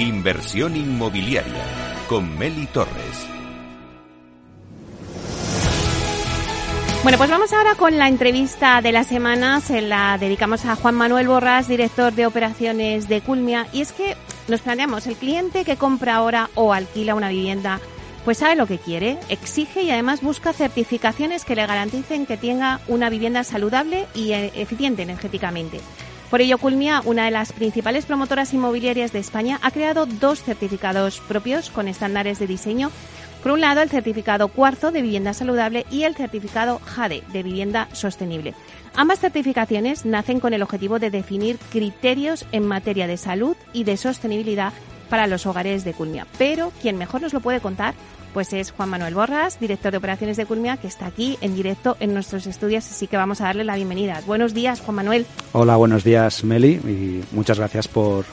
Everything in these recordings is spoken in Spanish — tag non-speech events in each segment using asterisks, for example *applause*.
Inversión inmobiliaria con Meli Torres. Bueno, pues vamos ahora con la entrevista de la semana. Se la dedicamos a Juan Manuel Borras, director de operaciones de Culmia. Y es que nos planteamos, el cliente que compra ahora o alquila una vivienda, pues sabe lo que quiere, exige y además busca certificaciones que le garanticen que tenga una vivienda saludable y eh, eficiente energéticamente. Por ello, Culmia, una de las principales promotoras inmobiliarias de España, ha creado dos certificados propios con estándares de diseño por un lado, el certificado cuarzo de vivienda saludable y el certificado JADE de vivienda sostenible. Ambas certificaciones nacen con el objetivo de definir criterios en materia de salud y de sostenibilidad para los hogares de Culmia. Pero quien mejor nos lo puede contar pues es Juan Manuel Borras, director de operaciones de Culmia, que está aquí en directo en nuestros estudios, así que vamos a darle la bienvenida. Buenos días, Juan Manuel. Hola, buenos días, Meli, y muchas gracias por,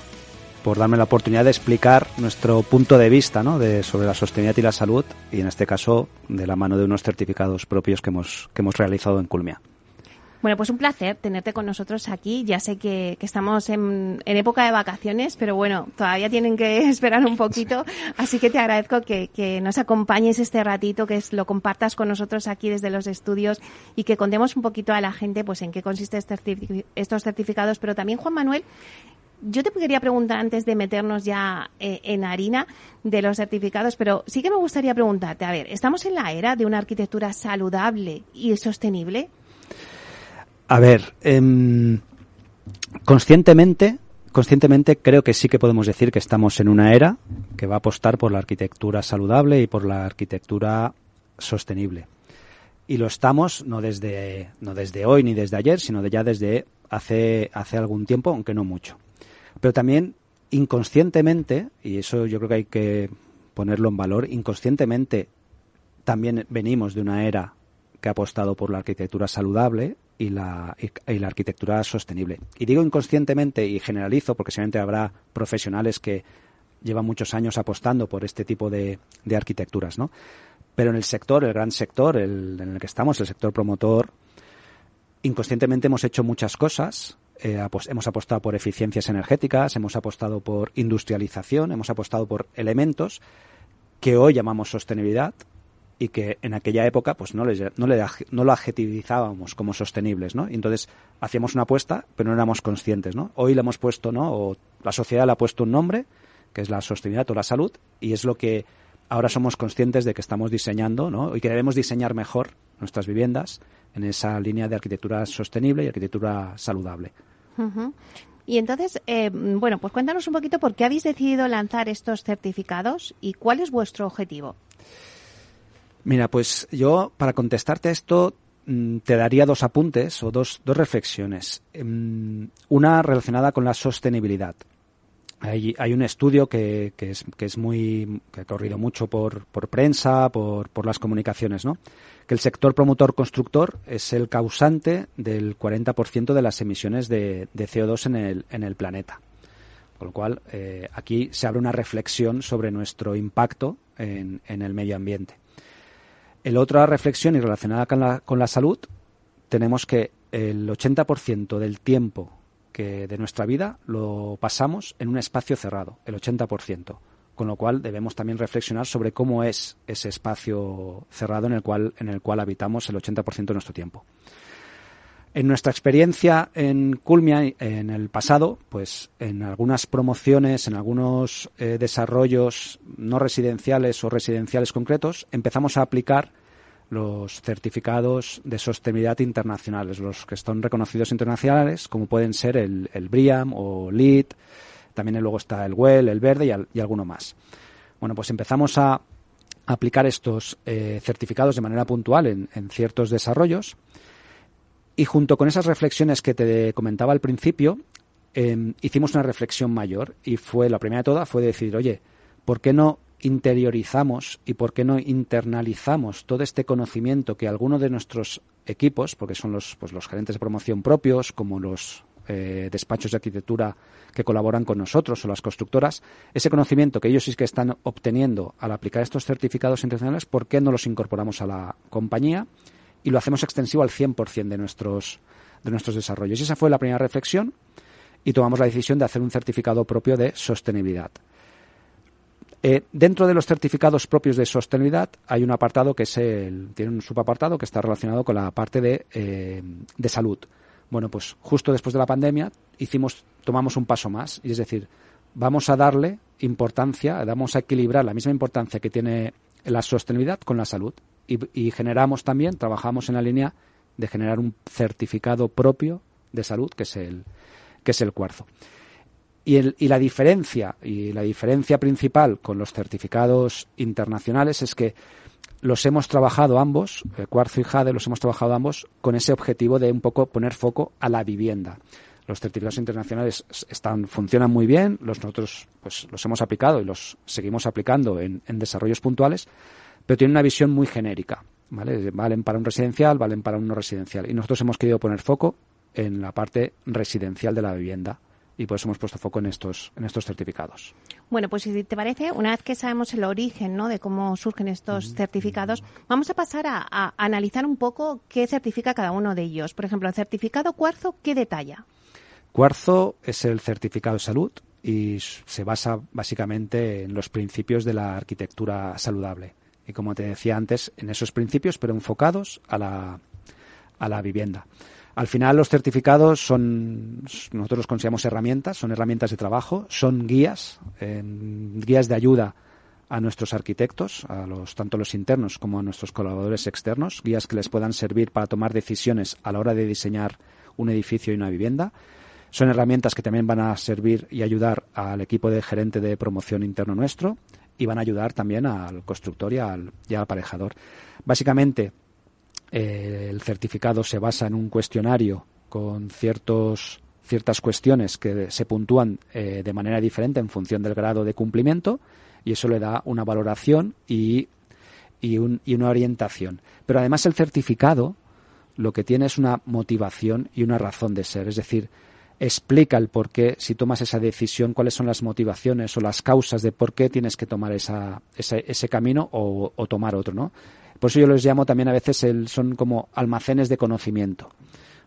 por darme la oportunidad de explicar nuestro punto de vista ¿no? de, sobre la sostenibilidad y la salud, y en este caso de la mano de unos certificados propios que hemos, que hemos realizado en Culmia. Bueno, pues un placer tenerte con nosotros aquí. Ya sé que, estamos en, época de vacaciones, pero bueno, todavía tienen que *laughs* esperar un poquito. Así que te agradezco que, nos acompañes este ratito, que lo compartas con nosotros aquí desde los estudios y que contemos un poquito a la gente pues en qué consisten estos certificados. Pero también, Juan Manuel, yo te quería preguntar antes de meternos ya eh, en harina de los certificados, pero sí que me gustaría preguntarte, a ver, ¿estamos en la era de una arquitectura saludable y sostenible? A ver, em, conscientemente, conscientemente creo que sí que podemos decir que estamos en una era que va a apostar por la arquitectura saludable y por la arquitectura sostenible. Y lo estamos no desde, no desde hoy ni desde ayer, sino de ya desde hace, hace algún tiempo, aunque no mucho. Pero también inconscientemente, y eso yo creo que hay que ponerlo en valor, inconscientemente también venimos de una era que ha apostado por la arquitectura saludable y la, y, la arquitectura sostenible. Y digo inconscientemente y generalizo porque seguramente habrá profesionales que llevan muchos años apostando por este tipo de, arquitecturas, ¿no? Pero en el sector, el gran sector en el que estamos, el sector promotor, inconscientemente hemos hecho muchas cosas eh, hemos apostado por eficiencias energéticas, hemos apostado por industrialización, hemos apostado por elementos que hoy llamamos sostenibilidad y que en aquella época pues no, no, no lo adjetivizábamos como sostenibles, ¿no? entonces hacíamos una apuesta, pero no éramos conscientes, ¿no? Hoy le hemos puesto, ¿no? O la sociedad le ha puesto un nombre, que es la sostenibilidad o la salud, y es lo que ahora somos conscientes de que estamos diseñando, ¿no? Y que debemos diseñar mejor nuestras viviendas en esa línea de arquitectura sostenible y arquitectura saludable. Y entonces, eh, bueno, pues cuéntanos un poquito por qué habéis decidido lanzar estos certificados y cuál es vuestro objetivo. Mira, pues yo para contestarte esto mm, te daría dos apuntes o dos, dos reflexiones. Em, una relacionada con la sostenibilidad. Hay, hay un estudio que, que, es, que es muy que ha corrido mucho por, por prensa, por, por las comunicaciones, ¿no? Que el sector promotor constructor es el causante del 40% de las emisiones de, de, CO2 en el, en el planeta. Con lo cual, eh, aquí se abre una reflexión sobre nuestro impacto en, en el medio ambiente. El otra reflexión y relacionada con la, con la salud, tenemos que el 80% del tiempo que de nuestra vida lo pasamos en un espacio cerrado, el 80%. Con lo cual debemos también reflexionar sobre cómo es ese espacio cerrado en el cual, en el cual habitamos el 80% de nuestro tiempo. En nuestra experiencia en Culmia, en el pasado, pues en algunas promociones, en algunos eh, desarrollos no residenciales o residenciales concretos, empezamos a aplicar los certificados de sostenibilidad internacionales, los que están reconocidos internacionales, como pueden ser el, BRIAM o LEED, también luego está el WELL, el Verde y, alguno más. Bueno, pues empezamos a aplicar estos eh, certificados de manera puntual en, ciertos desarrollos y junto con esas reflexiones que te comentaba al principio, em, hicimos una reflexión mayor y fue, la primera de todas fue decir, oye, ¿por qué no interiorizamos y por qué no internalizamos todo este conocimiento que algunos de nuestros equipos, porque son los, pues, los gerentes de promoción propios, como los eh, despachos de arquitectura que colaboran con nosotros o las constructoras, ese conocimiento que ellos sí que están obteniendo al aplicar estos certificados internacionales, ¿por qué no los incorporamos a la compañía y lo hacemos extensivo al 100% de nuestros, de nuestros desarrollos? Y esa fue la primera reflexión y tomamos la decisión de hacer un certificado propio de sostenibilidad. Eh, dentro de los certificados propios de sostenibilidad hay un apartado que es el, tiene un subapartado que está relacionado con la parte de, eh, de salud. Bueno, pues justo después de la pandemia hicimos, tomamos un paso más, y es decir, vamos a darle importancia, vamos a equilibrar la misma importancia que tiene la sostenibilidad con la salud. Y, y generamos también, trabajamos en la línea de generar un certificado propio de salud, que es el, que es el cuarzo. Y, el, y, la diferencia, y la diferencia principal con los certificados internacionales es que los hemos trabajado ambos, eh, Cuarzo y Jade, los hemos trabajado ambos con ese objetivo de un poco poner foco a la vivienda. Los certificados internacionales están, funcionan muy bien, los nosotros pues, los hemos aplicado y los seguimos aplicando en, en desarrollos puntuales, pero tienen una visión muy genérica. ¿vale? Valen para un residencial, valen para un no residencial. Y nosotros hemos querido poner foco en la parte residencial de la vivienda y por eso hemos puesto foco en estos, en estos certificados. Bueno, pues si te parece, una vez que sabemos el origen ¿no? de cómo surgen estos certificados, vamos a pasar a, a, analizar un poco qué certifica cada uno de ellos. Por ejemplo, el certificado cuarzo, ¿qué detalla? Cuarzo es el certificado de salud y se basa básicamente en los principios de la arquitectura saludable. Y como te decía antes, en esos principios, pero enfocados a la, a la vivienda. Al final los certificados son, nosotros los consideramos herramientas, son herramientas de trabajo, son guías, guías de ayuda a nuestros arquitectos, a los, tanto los internos como a nuestros colaboradores externos, guías que les puedan servir para tomar decisiones a la hora de diseñar un edificio y una vivienda. Son herramientas que también van a servir y ayudar al equipo de gerente de promoción interno nuestro y van a ayudar también al constructor y al, y al aparejador. Básicamente, eh, el certificado se basa en un cuestionario con ciertos, ciertas cuestiones que se puntúan eh, de manera diferente en función del grado de cumplimiento y eso le da una valoración y, y, un, y una orientación. Pero además el certificado lo que tiene es una motivación y una razón de ser, es decir, explica el por qué, si tomas esa decisión, cuáles son las motivaciones o las causas de por qué tienes que tomar esa, ese, ese camino o, o tomar otro, ¿no? Por eso yo los llamo también a veces el, son como almacenes de conocimiento.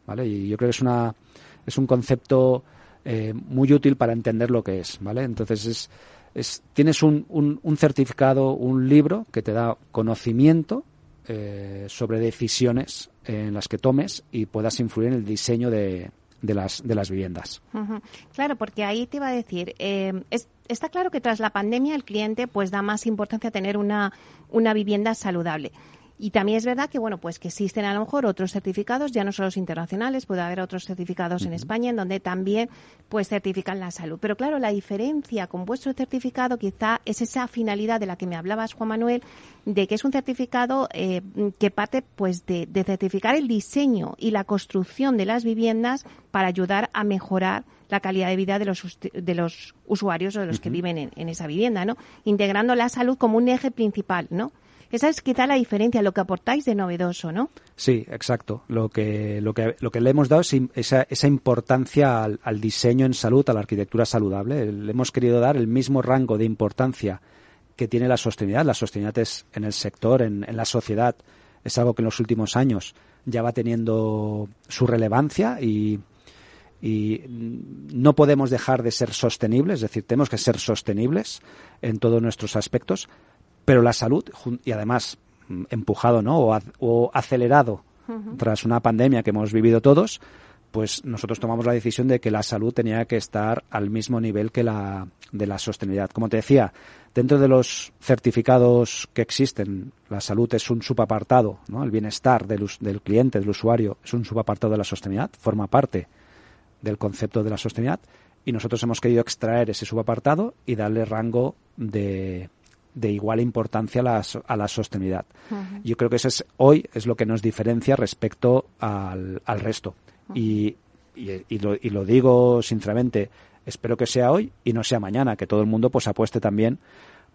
¿vale? Y yo creo que es, una, es un concepto eh, muy útil para entender lo que es. ¿vale? Entonces es, es, tienes un, un, certificado, un libro que te da conocimiento eh, sobre decisiones en las que tomes y puedas influir en el diseño de, de las, de las viviendas. Claro, porque ahí te iba a decir, eh, es, está claro que tras la pandemia el cliente pues da más importancia a tener una, una vivienda saludable. Y también es verdad que, bueno, pues que existen a lo mejor otros certificados, ya no solo los internacionales, puede haber otros certificados uh -huh. en España en donde también pues certifican la salud. Pero claro, la diferencia con vuestro certificado quizá es esa finalidad de la que me hablabas, Juan Manuel, de que es un certificado eh, que parte pues de, de certificar el diseño y la construcción de las viviendas para ayudar a mejorar la calidad de vida de los, de los usuarios o de los uh -huh. que viven en, en, esa vivienda, ¿no? Integrando la salud como un eje principal, ¿no? Esa es quizá la diferencia, lo que aportáis de novedoso, ¿no? Sí, exacto. Lo que, lo que, lo que le hemos dado es esa, esa importancia al, diseño en salud, a la arquitectura saludable. Le hemos querido dar el mismo rango de importancia que tiene la sostenibilidad. La sostenibilidad es en el sector, en, en la sociedad, es algo que en los últimos años ya va teniendo su relevancia y, y no podemos dejar de ser sostenibles, es decir, tenemos que ser sostenibles en todos nuestros aspectos, pero la salud, y además mm, empujado ¿no? o, o acelerado uh -huh. tras una pandemia que hemos vivido todos, pues nosotros tomamos la decisión de que la salud tenía que estar al mismo nivel que la de la sostenibilidad. Como te decía, dentro de los certificados que existen, la salud es un subapartado, ¿no? el bienestar del, del cliente, del usuario, es un subapartado de la sostenibilidad, forma parte del concepto de la sostenibilidad, y nosotros hemos querido extraer ese subapartado y darle rango de, de igual importancia a la, a la sostenibilidad. Uh -huh. Yo creo que eso es hoy es lo que nos diferencia respecto al, al resto. Uh -huh. y, y, y, lo, y, lo, digo sinceramente, espero que sea hoy y no sea mañana, que todo el mundo pues apueste también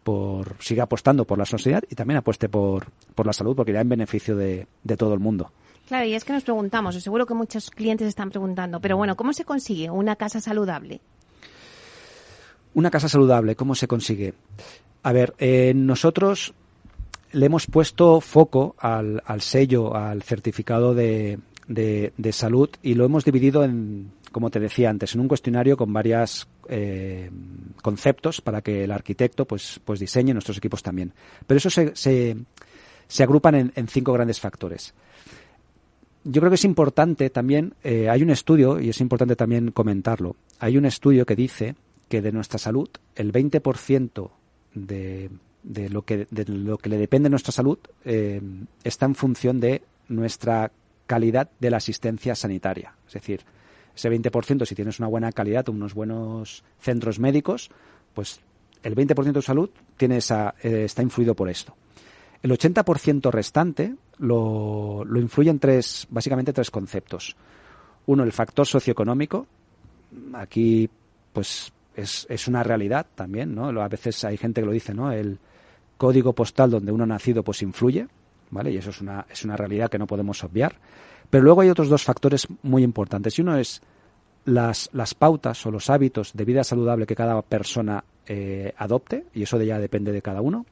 por, siga apostando por la sostenibilidad y también apueste por, por la salud, porque irá en beneficio de, de todo el mundo. Claro, y es que nos preguntamos, seguro que muchos clientes están preguntando, pero bueno, ¿cómo se consigue una casa saludable? Una casa saludable, ¿cómo se consigue? A ver, eh, nosotros le hemos puesto foco al, sello, al certificado de, de, de, salud y lo hemos dividido en, como te decía antes, en un cuestionario con varios eh, conceptos para que el arquitecto pues, pues diseñe nuestros equipos también. Pero eso se, se, agrupan en, cinco grandes factores. Yo creo que es importante también, eh, hay un estudio, y es importante también comentarlo, hay un estudio que dice que de nuestra salud, el 20% de, de, lo que, de lo que le depende de nuestra salud eh, está en función de nuestra calidad de la asistencia sanitaria. Es decir, ese 20%, si tienes una buena calidad, unos buenos centros médicos, pues el 20% de salud tiene esa, eh, está influido por esto. El 80% restante lo, lo influye en tres, básicamente tres conceptos. Uno, el factor socioeconómico. Aquí, pues, es, es una realidad también, ¿no? A veces hay gente que lo dice, ¿no? El código postal donde uno ha nacido, pues influye, ¿vale? Y eso es una, es una realidad que no podemos obviar. Pero luego hay otros dos factores muy importantes. Y uno es las, las pautas o los hábitos de vida saludable que cada persona eh, adopte, y eso ya depende de cada uno.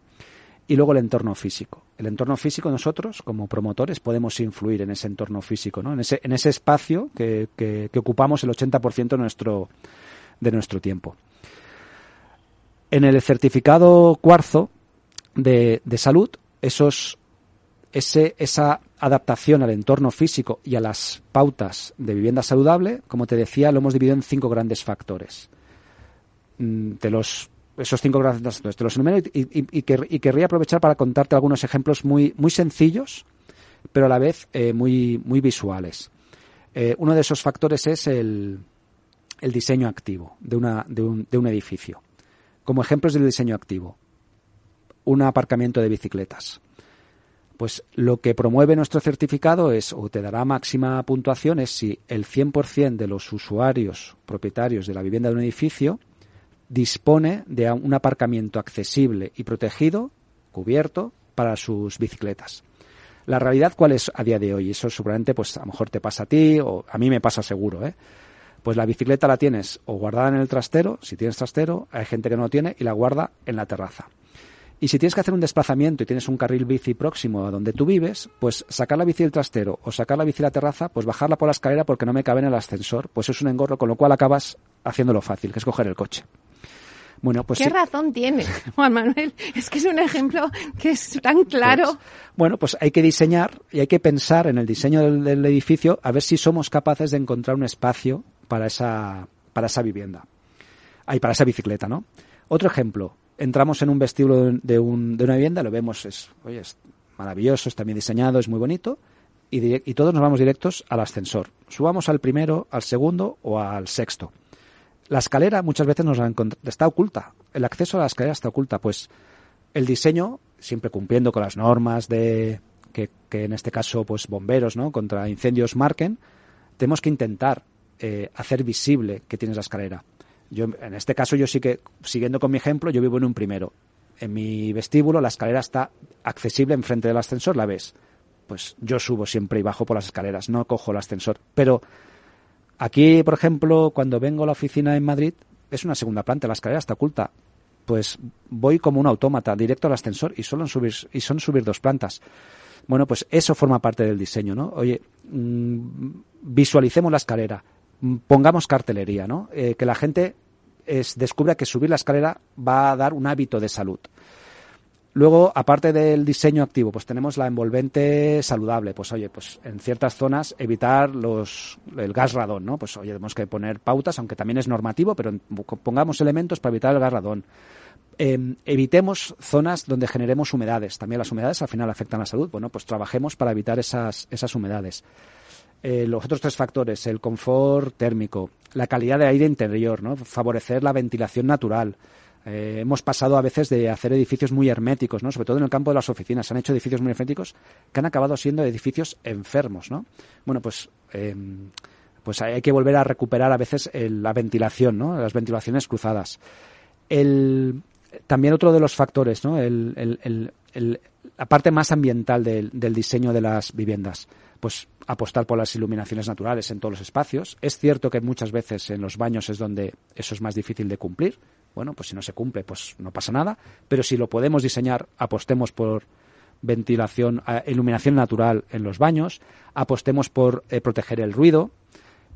Y luego el entorno físico. El entorno físico nosotros, como promotores, podemos influir en ese entorno físico, ¿no? en, ese, en ese espacio que, que, ocupamos el 80% de nuestro, de nuestro tiempo. En el certificado cuarzo de, de salud, esos ese, esa adaptación al entorno físico y a las pautas de vivienda saludable, como te decía, lo hemos dividido en cinco grandes factores. Mm, los, esos cinco grandes factores te los enumero y, querría aprovechar para contarte algunos ejemplos muy, muy sencillos, pero a la vez eh, muy, muy visuales. Eh, uno de esos factores es el, el diseño activo de, una, de, un, de un edificio. Como ejemplos del diseño activo, un aparcamiento de bicicletas pues lo que promueve nuestro certificado es, o te dará máxima puntuación, es si el 100% de los usuarios propietarios de la vivienda de un edificio dispone de un aparcamiento accesible y protegido, cubierto, para sus bicicletas. La realidad, ¿cuál es a día de hoy? Eso seguramente, pues a lo mejor te pasa a ti, o a mí me pasa seguro, ¿eh? Pues la bicicleta la tienes o guardada en el trastero, si tienes trastero, hay gente que no lo tiene y la guarda en la terraza. Y si tienes que hacer un desplazamiento y tienes un carril bici próximo a donde tú vives, pues sacar la bici del trastero o sacar la bici de la terraza, pues bajarla por la escalera porque no me cabe en el ascensor, pues es un engorro, con lo cual acabas haciéndolo fácil, que es coger el coche. Bueno, pues ¿Qué razón tiene, *laughs* Juan Manuel? Es que es un ejemplo que es tan claro. Pues, bueno, pues hay que diseñar y hay que pensar en el diseño del, edificio a ver si somos capaces de encontrar un espacio para esa, para esa vivienda. Ahí, para esa bicicleta, ¿no? Otro ejemplo, entramos en un vestíbulo de, un, de una vivienda, lo vemos, es, oye, es maravilloso, está bien diseñado, es muy bonito, y, y todos nos vamos directos al ascensor. Subamos al primero, al segundo o al sexto. La escalera muchas veces nos está oculta. El acceso a la escalera está oculta. Pues el diseño, siempre cumpliendo con las normas de que, que en este caso, pues bomberos, ¿no? Contra incendios marquen, tenemos que intentar eh, hacer visible que tienes la escalera. Yo, en este caso, yo sí que, siguiendo con mi ejemplo, yo vivo en un primero. En mi vestíbulo la escalera está accesible enfrente del ascensor, la ves. Pues yo subo siempre y bajo por las escaleras, no cojo el ascensor. Pero aquí, por ejemplo, cuando vengo a la oficina en Madrid, es una segunda planta, la escalera está oculta. Pues voy como un autómata, directo al ascensor y solo subir, y son subir dos plantas. Bueno, pues eso forma parte del diseño, ¿no? Oye, mm, visualicemos la escalera, pongamos cartelería, ¿no? Eh, que la gente es, descubra que subir la escalera va a dar un hábito de salud. Luego, aparte del diseño activo, pues tenemos la envolvente saludable. Pues oye, pues en ciertas zonas evitar los, el gas radón, ¿no? Pues oye, tenemos que poner pautas, aunque también es normativo, pero pongamos elementos para evitar el gas radón. Em, evitemos zonas donde generemos humedades. También las humedades al final afectan la salud. Bueno, pues trabajemos para evitar esas, esas humedades. Eh, los otros tres factores, el confort térmico, la calidad de aire interior, ¿no? favorecer la ventilación natural. Eh, hemos pasado a veces de hacer edificios muy herméticos, ¿no? sobre todo en el campo de las oficinas. Se han hecho edificios muy herméticos que han acabado siendo edificios enfermos. ¿no? Bueno, pues, em, pues hay que volver a recuperar a veces la ventilación, ¿no? las ventilaciones cruzadas. El, también otro de los factores, ¿no? el, la parte más ambiental del, diseño de las viviendas, pues apostar por las iluminaciones naturales en todos los espacios. Es cierto que muchas veces en los baños es donde eso es más difícil de cumplir. Bueno, pues si no se cumple, pues no pasa nada. Pero si lo podemos diseñar, apostemos por ventilación, eh, iluminación natural en los baños, apostemos por eh, proteger el ruido,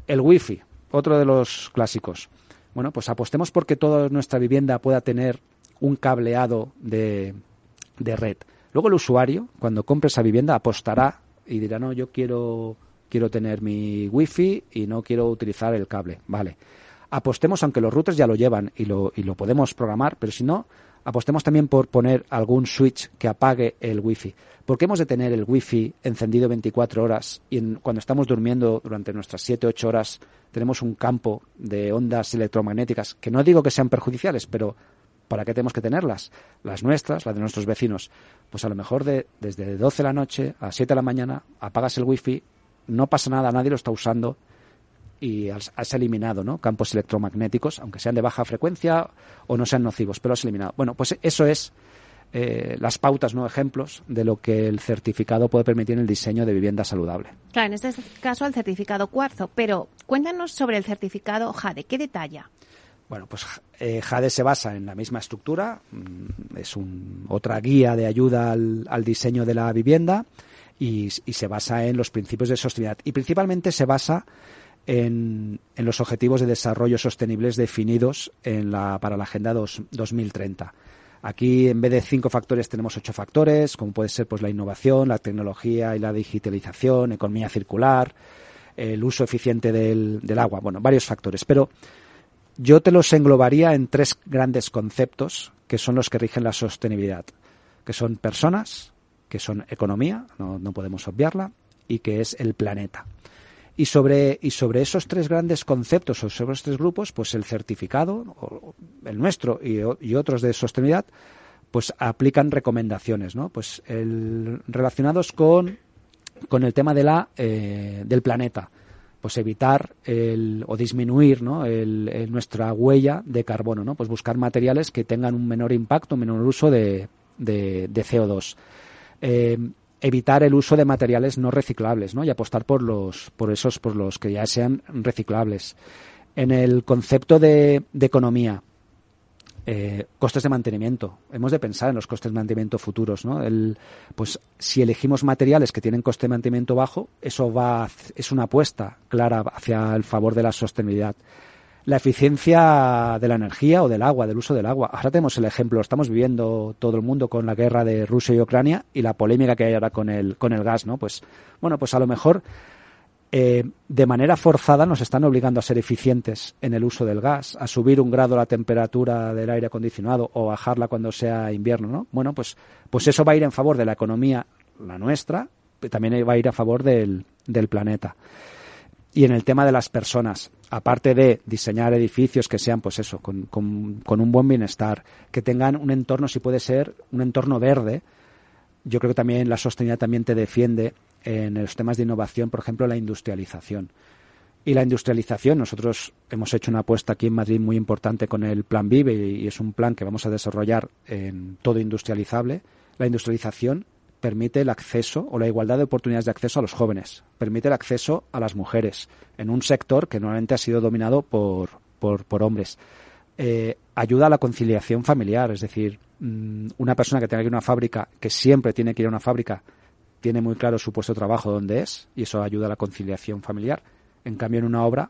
el wifi. otro de los clásicos. Bueno, pues apostemos porque toda nuestra vivienda pueda tener un cableado de, de red. Luego el usuario, cuando compre esa vivienda, apostará y dirá, no, yo quiero, quiero tener mi wifi y no quiero utilizar el cable. Vale. Apostemos, aunque los routers ya lo llevan y lo, y lo podemos programar, pero si no, apostemos también por poner algún switch que apague el wifi. ¿Por qué hemos de tener el wifi encendido 24 horas y cuando estamos durmiendo durante nuestras 7-8 horas tenemos un campo de ondas electromagnéticas que no digo que sean perjudiciales, pero ¿para qué tenemos que tenerlas? Las nuestras, las de nuestros vecinos. Pues a lo mejor de, desde 12 de la noche a 7 de la mañana apagas el wifi, no pasa nada, nadie lo está usando y has, eliminado ¿no? campos electromagnéticos, aunque sean de baja frecuencia o no sean nocivos, pero has eliminado. Bueno, pues eso es eh, las pautas, no ejemplos, de lo que el certificado puede permitir en el diseño de vivienda saludable. Claro, en este caso el certificado cuarzo, pero cuéntanos sobre el certificado JADE, ¿qué detalla? Bueno, pues eh, Jade se basa en la misma estructura, mm, es un, otra guía de ayuda al, diseño de la vivienda y, se basa en los principios de sostenibilidad y principalmente se basa en, los objetivos de desarrollo sostenibles definidos en la, para la Agenda 2030. Aquí, en vez de cinco factores, tenemos ocho factores, como puede ser pues, la innovación, la tecnología y la digitalización, economía circular, el uso eficiente del, del agua, bueno, varios factores. Pero yo te los englobaría en tres grandes conceptos que son los que rigen la sostenibilidad, que son personas, que son economía, no, podemos obviarla, y que es el planeta. Y sobre, y sobre esos tres grandes conceptos o sobre esos tres grupos, pues el certificado, el nuestro y, otros de sostenibilidad, pues aplican recomendaciones, ¿no? Pues el, relacionados con, con el tema de la, eh, del planeta pues evitar el, o disminuir ¿no? el, nuestra huella de carbono, ¿no? pues buscar materiales que tengan un menor impacto, un menor uso de, de, CO2. Eh, evitar el uso de materiales no reciclables ¿no? y apostar por los por esos por los que ya sean reciclables en el concepto de, de economía eh, costes de mantenimiento. Hemos de pensar en los costes de mantenimiento futuros, ¿no? El, pues si elegimos materiales que tienen coste de mantenimiento bajo, eso va es una apuesta clara hacia el favor de la sostenibilidad. La eficiencia de la energía o del agua, del uso del agua. Ahora tenemos el ejemplo, estamos viviendo todo el mundo con la guerra de Rusia y Ucrania y la polémica que hay ahora con el con el gas, ¿no? Pues bueno, pues a lo mejor eh, de manera forzada nos están obligando a ser eficientes en el uso del gas, a subir un grado la temperatura del aire acondicionado o bajarla cuando sea invierno, ¿no? Bueno, pues, pues eso va a ir en favor de la economía, la nuestra, también va a ir a favor del, del planeta. Y en el tema de las personas, aparte de diseñar edificios que sean, pues eso, con, con, con un buen bienestar, que tengan un entorno, si puede ser, un entorno verde, yo creo que también la sostenibilidad también te defiende en los temas de innovación, por ejemplo, la industrialización. Y la industrialización, nosotros hemos hecho una apuesta aquí en Madrid muy importante con el Plan Vive y es un plan que vamos a desarrollar en todo industrializable. La industrialización permite el acceso o la igualdad de oportunidades de acceso a los jóvenes, permite el acceso a las mujeres en un sector que normalmente ha sido dominado por, por, hombres. Eh, ayuda a la conciliación familiar, es decir, mm, una persona que tenga que ir a una fábrica, que siempre tiene que ir a una fábrica, tiene muy claro su puesto de trabajo dónde es y eso ayuda a la conciliación familiar. En cambio, en una obra,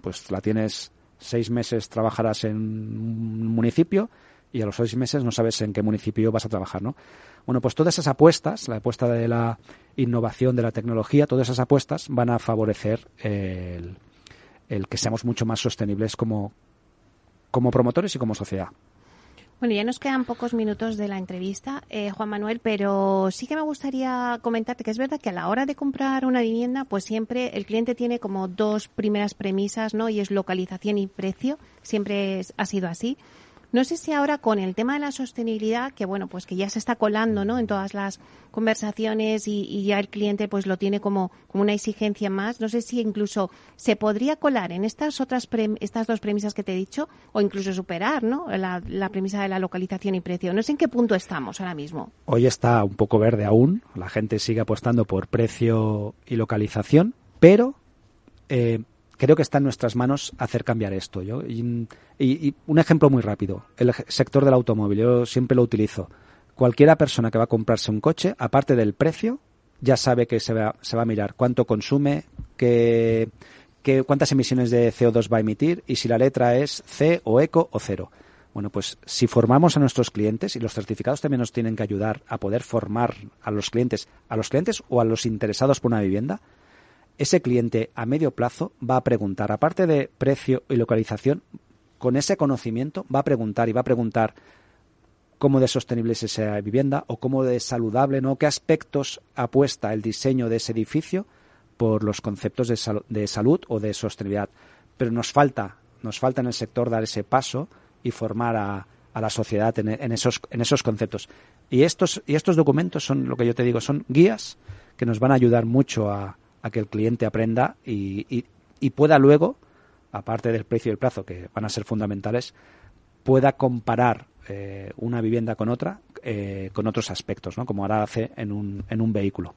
pues la tienes seis meses, trabajarás en un municipio y a los seis meses no sabes en qué municipio vas a trabajar, ¿no? Bueno, pues todas esas apuestas, la apuesta de la innovación, de la tecnología, todas esas apuestas van a favorecer el, el que seamos mucho más sostenibles como, como promotores y como sociedad. Bueno, ya nos quedan pocos minutos de la entrevista, eh, Juan Manuel, pero sí que me gustaría comentarte que es verdad que a la hora de comprar una vivienda, pues siempre el cliente tiene como dos primeras premisas, ¿no? Y es localización y precio. Siempre ha sido así. No sé si ahora con el tema de la sostenibilidad, que bueno, pues que ya se está colando, ¿no? En todas las conversaciones y, ya el cliente pues lo tiene como, como una exigencia más. No sé si incluso se podría colar en estas otras estas dos premisas que te he dicho o incluso superar, ¿no? La, la premisa de la localización y precio. No sé en qué punto estamos ahora mismo. Hoy está un poco verde aún. La gente sigue apostando por precio y localización, pero eh, creo que está en nuestras manos hacer cambiar esto. Yo, y, un ejemplo muy rápido, el sector del automóvil, yo siempre lo utilizo. Cualquiera persona que va a comprarse un coche, aparte del precio, ya sabe que se va, se va a mirar cuánto consume, qué, qué, cuántas emisiones de CO2 va a emitir y si la letra es C o eco o cero. Bueno, pues si formamos a nuestros clientes, y los certificados también nos tienen que ayudar a poder formar a los clientes, a los clientes o a los interesados por una vivienda, ese cliente a medio plazo va a preguntar, aparte de precio y localización, con ese conocimiento va a preguntar y va a preguntar cómo de sostenible es esa vivienda o cómo de saludable, ¿no? ¿Qué aspectos apuesta el diseño de ese edificio por los conceptos de, de salud o de sostenibilidad? Pero nos falta, nos falta en el sector dar ese paso y formar a, a la sociedad en, en, esos, en esos conceptos. Y estos, y estos documentos son, lo que yo te digo, son guías que nos van a ayudar mucho a, a que el cliente aprenda y, y, pueda luego, aparte del precio y el plazo, que van a ser fundamentales, pueda comparar eh, una vivienda con otra eh, con otros aspectos, ¿no? como ahora hace en un, en un vehículo.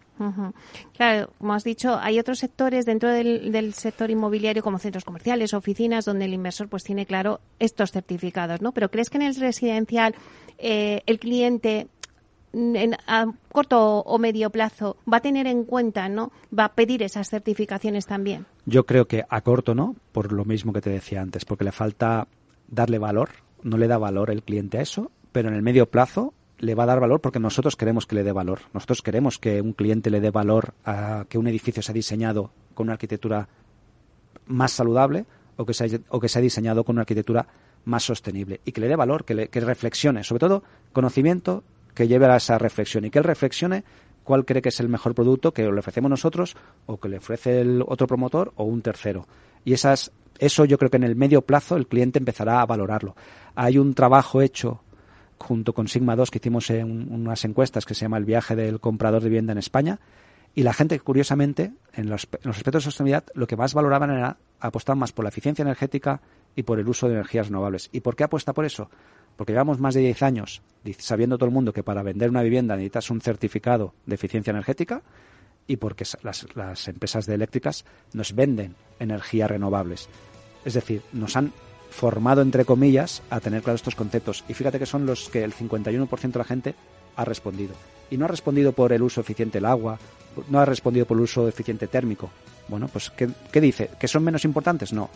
Claro, como has dicho, hay otros sectores dentro del, del, sector inmobiliario como centros comerciales, oficinas, donde el inversor pues tiene claro estos certificados, ¿no? Pero ¿crees que en el residencial eh, el cliente a corto o medio plazo va a tener en cuenta, ¿no? Va a pedir esas certificaciones también. Yo creo que a corto no, por lo mismo que te decía antes, porque le falta darle valor, no le da valor el cliente a eso, pero en el medio plazo le va a dar valor porque nosotros queremos que le dé valor. Nosotros queremos que un cliente le dé valor a que un edificio se ha diseñado con una arquitectura más saludable o que se o que se diseñado con una arquitectura más sostenible y que le dé valor, que, le, que reflexione, sobre todo conocimiento que lleve a esa reflexión y que él reflexione cuál cree que es el mejor producto que le ofrecemos nosotros o que le ofrece el otro promotor o un tercero. Y esas, eso yo creo que en el medio plazo el cliente empezará a valorarlo. Hay un trabajo hecho junto con Sigma 2 que hicimos en unas encuestas que se llama El viaje del comprador de vivienda en España. Y la gente, curiosamente, en los, en los aspectos de sostenibilidad, lo que más valoraban era apostar más por la eficiencia energética y por el uso de energías renovables. ¿Y por qué apuesta por eso? Porque llevamos más de 10 años sabiendo todo el mundo que para vender una vivienda necesitas un certificado de eficiencia energética y porque las, empresas de eléctricas nos venden energías renovables. Es decir, nos han formado, entre comillas, a tener claros estos conceptos. Y fíjate que son los que el 51% de la gente ha respondido. Y no ha respondido por el uso eficiente del agua, no ha respondido por el uso eficiente térmico. Bueno, pues ¿qué, qué dice? ¿Que son menos importantes? No.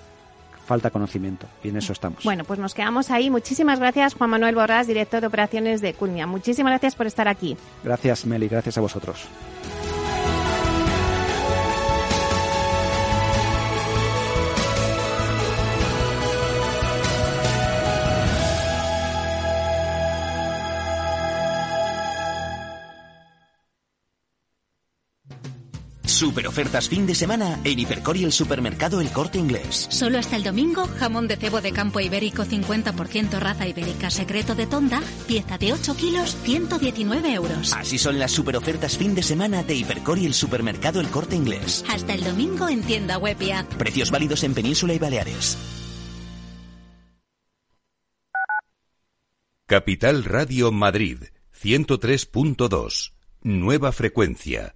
Falta conocimiento y en eso estamos. Bueno, pues nos quedamos ahí. Muchísimas gracias, Juan Manuel Borrás, director de operaciones de Culmia. Muchísimas gracias por estar aquí. Gracias, Meli. Gracias a vosotros. Super ofertas fin de semana en Hipercor y el supermercado El Corte Inglés. Solo hasta el domingo, jamón de cebo de campo ibérico 50% raza ibérica secreto de tonda, pieza de 8 kilos, 119 euros. Así son las super ofertas fin de semana de Hipercor y el supermercado El Corte Inglés. Hasta el domingo en tienda web y app. Precios válidos en Península y Baleares. Capital Radio Madrid, 103.2. Nueva frecuencia.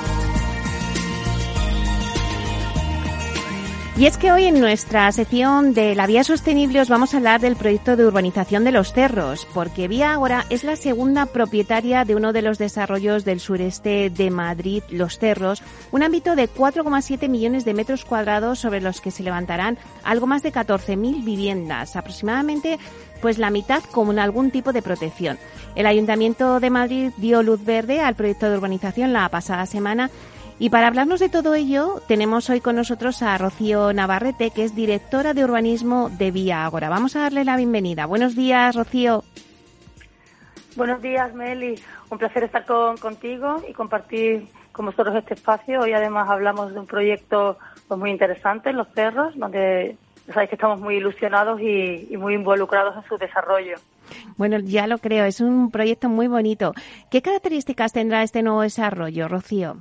Y es que hoy en nuestra sección de la Vía Sostenible os vamos a hablar del proyecto de urbanización de los cerros, porque Vía Agora es la segunda propietaria de uno de los desarrollos del sureste de Madrid, Los Cerros, un ámbito de 4,7 millones de metros cuadrados sobre los que se levantarán algo más de 14.000 viviendas, aproximadamente pues la mitad con algún tipo de protección. El Ayuntamiento de Madrid dio luz verde al proyecto de urbanización la pasada semana y para hablarnos de todo ello, tenemos hoy con nosotros a Rocío Navarrete, que es directora de urbanismo de Vía Agora. Vamos a darle la bienvenida. Buenos días, Rocío. Buenos días, Meli. Un placer estar contigo y compartir con vosotros este espacio. Hoy además hablamos de un proyecto pues, muy interesante en Los Cerros, donde sabéis que estamos muy ilusionados y, y, muy involucrados en su desarrollo. Bueno, ya lo creo, es un proyecto muy bonito. ¿Qué características tendrá este nuevo desarrollo, Rocío?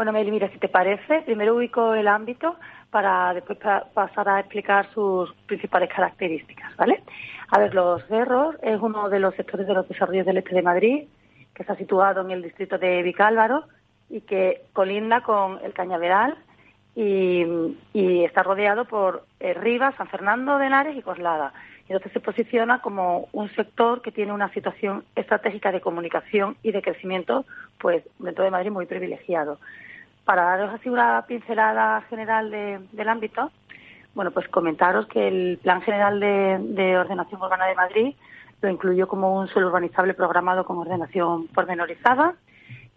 Bueno, Meli, mira, si te parece, primero ubico el ámbito para después pasar a explicar sus principales características, ¿vale? A ver, Los Cerros es uno de los sectores de los desarrollos del este de Madrid, que está situado en el distrito de Vicálvaro y que colinda con el Cañaveral y, está rodeado por eh, Rivas, San Fernando de Henares y Coslada. Entonces se posiciona como un sector que tiene una situación estratégica de comunicación y de crecimiento, pues dentro de Madrid muy privilegiado. Para daros así una pincelada general del ámbito, bueno, pues comentaros que el Plan General de, Ordenación Urbana de Madrid lo incluyó como un suelo urbanizable programado con ordenación pormenorizada,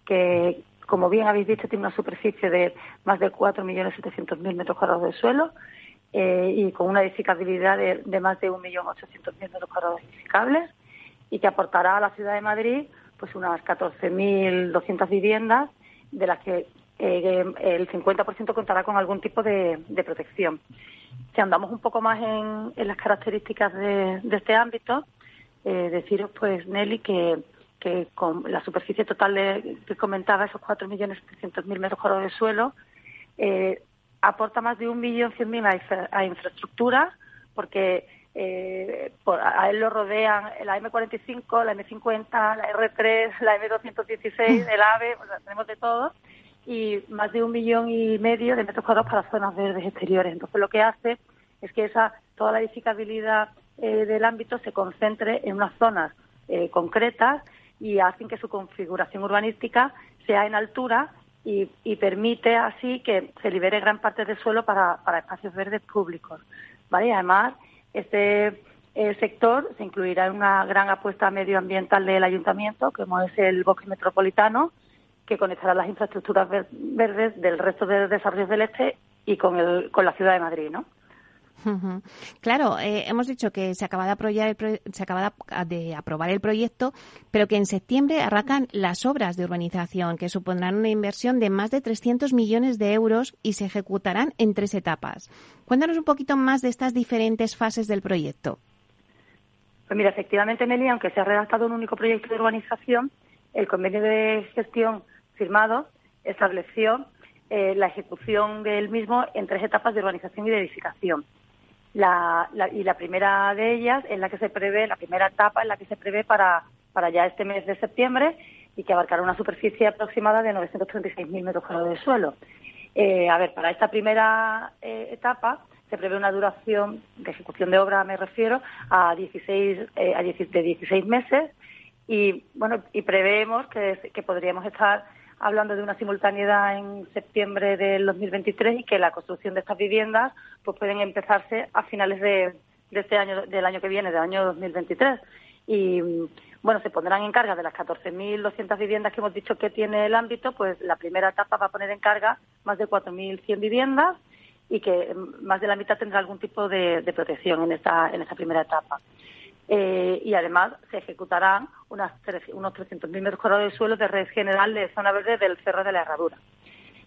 que, como bien habéis visto, tiene una superficie de más de 4.700.000 metros cuadrados de suelo eh, y con una edificabilidad de, de más de 1.800.000 metros cuadrados edificables y que aportará a la ciudad de Madrid pues unas 14.200 viviendas, de las que eh, el 50% contará con algún tipo de, protección. Si andamos un poco más en, las características de, este ámbito, eh, deciros, pues, Nelly, que, con la superficie total de, que comentaba, esos 4.700.000 metros cuadrados de suelo, eh, aporta más de 1.100.000 a, a infraestructura, porque eh, a él lo rodean la M45, la M50, la R3, la M216, el AVE, tenemos de todo y más de un millón y medio de metros cuadrados para zonas verdes exteriores. Entonces lo que hace es que esa toda la edificabilidad eh, del ámbito se concentre en unas zonas eh, concretas y hacen que su configuración urbanística sea en altura y, permite así que se libere gran parte del suelo para, espacios verdes públicos. ¿vale? además, este eh, sector se incluirá en una gran apuesta medioambiental del ayuntamiento, como es el bosque metropolitano, que conectará las infraestructuras verdes del resto de desarrollos del este y con, el, con la ciudad de Madrid, ¿no? Claro, eh, hemos dicho que se acaba, de aprobar el se acaba de aprobar el proyecto, pero que en septiembre arrancan las obras de urbanización, que supondrán una inversión de más de 300 millones de euros y se ejecutarán en tres etapas. Cuéntanos un poquito más de estas diferentes fases del proyecto. Pues mira, efectivamente, Meli, aunque se ha redactado un único proyecto de urbanización, el convenio de gestión firmado estableció eh, la ejecución del mismo en tres etapas de urbanización y de edificación. La, y la primera de ellas es la que se prevé, la primera etapa es la que se prevé para, para ya este mes de septiembre y que abarcará una superficie aproximada de 936.000 metros cuadrados de suelo. Eh, a ver, para esta primera eh, etapa se prevé una duración de ejecución de obra, me refiero, a 16, a de 16 meses y bueno y preveemos que, que podríamos estar hablando de una simultaneidad en septiembre del 2023 y que la construcción de estas viviendas pues pueden empezarse a finales de, este año del año que viene, del año 2023 y bueno, se pondrán en carga de las 14.200 viviendas que hemos dicho que tiene el ámbito, pues la primera etapa va a poner en carga más de 4.100 viviendas y que más de la mitad tendrá algún tipo de, de protección en esta, en esta primera etapa. Eh, y además se ejecutarán unas unos 300.000 metros cuadrados de suelo de red general de zona verde del Cerro de la Herradura.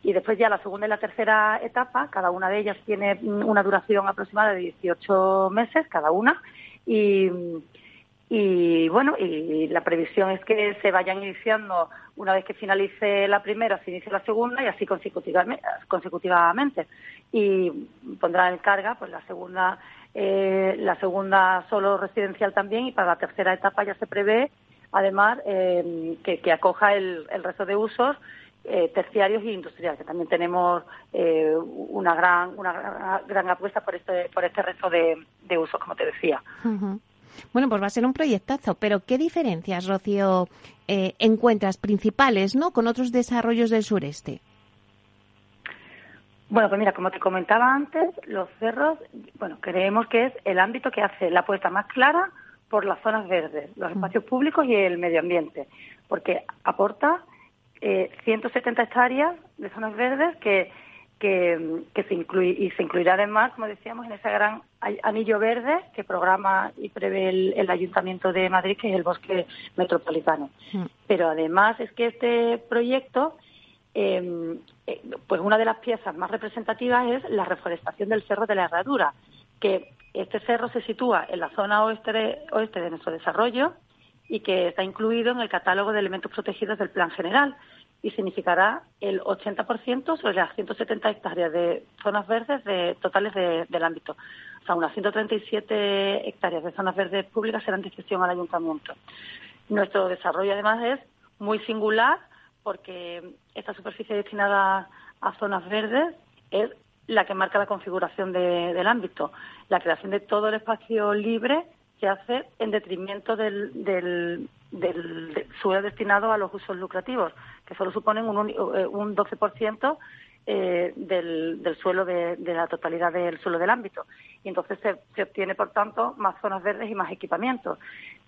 Y después ya la segunda y la tercera etapa, cada una de ellas tiene una duración aproximada de 18 meses cada una y, y bueno, y la previsión es que se vayan iniciando una vez que finalice la primera, se inicie la segunda y así consecutivamente. Y pondrán en carga pues la segunda eh, la segunda solo residencial también y para la tercera etapa ya se prevé además eh, que, acoja el, resto de usos eh, terciarios e industriales, que también tenemos eh, una gran una gran apuesta por este por este resto de, usos, como te decía. Bueno, pues va a ser un proyectazo, pero ¿qué diferencias, Rocío, eh, encuentras principales no con otros desarrollos del sureste? Bueno, pues mira, como te comentaba antes, los cerros, bueno, creemos que es el ámbito que hace la apuesta más clara por las zonas verdes, los espacios públicos y el medio ambiente, porque aporta eh, 170 hectáreas de zonas verdes que, que, se incluye, y se incluirá además, como decíamos, en ese gran anillo verde que programa y prevé el, Ayuntamiento de Madrid, que es el bosque metropolitano. Pero además es que este proyecto, eh, pues una de las piezas más representativas es la reforestación del Cerro de la Herradura, que este cerro se sitúa en la zona oeste oeste de nuestro desarrollo y que está incluido en el catálogo de elementos protegidos del Plan General y significará el 80% sobre las 170 hectáreas de zonas verdes de, totales del ámbito. O sea, unas 137 hectáreas de zonas verdes públicas serán de gestión al ayuntamiento. Nuestro desarrollo, además, es muy singular porque esta superficie destinada a zonas verdes es la que marca la configuración del ámbito. La creación de todo el espacio libre se hace en detrimento del, del, suelo destinado a los usos lucrativos, que solo suponen un, un 12% eh, del, del, suelo de, la totalidad del suelo del ámbito. Y entonces se, obtiene, por tanto, más zonas verdes y más equipamientos.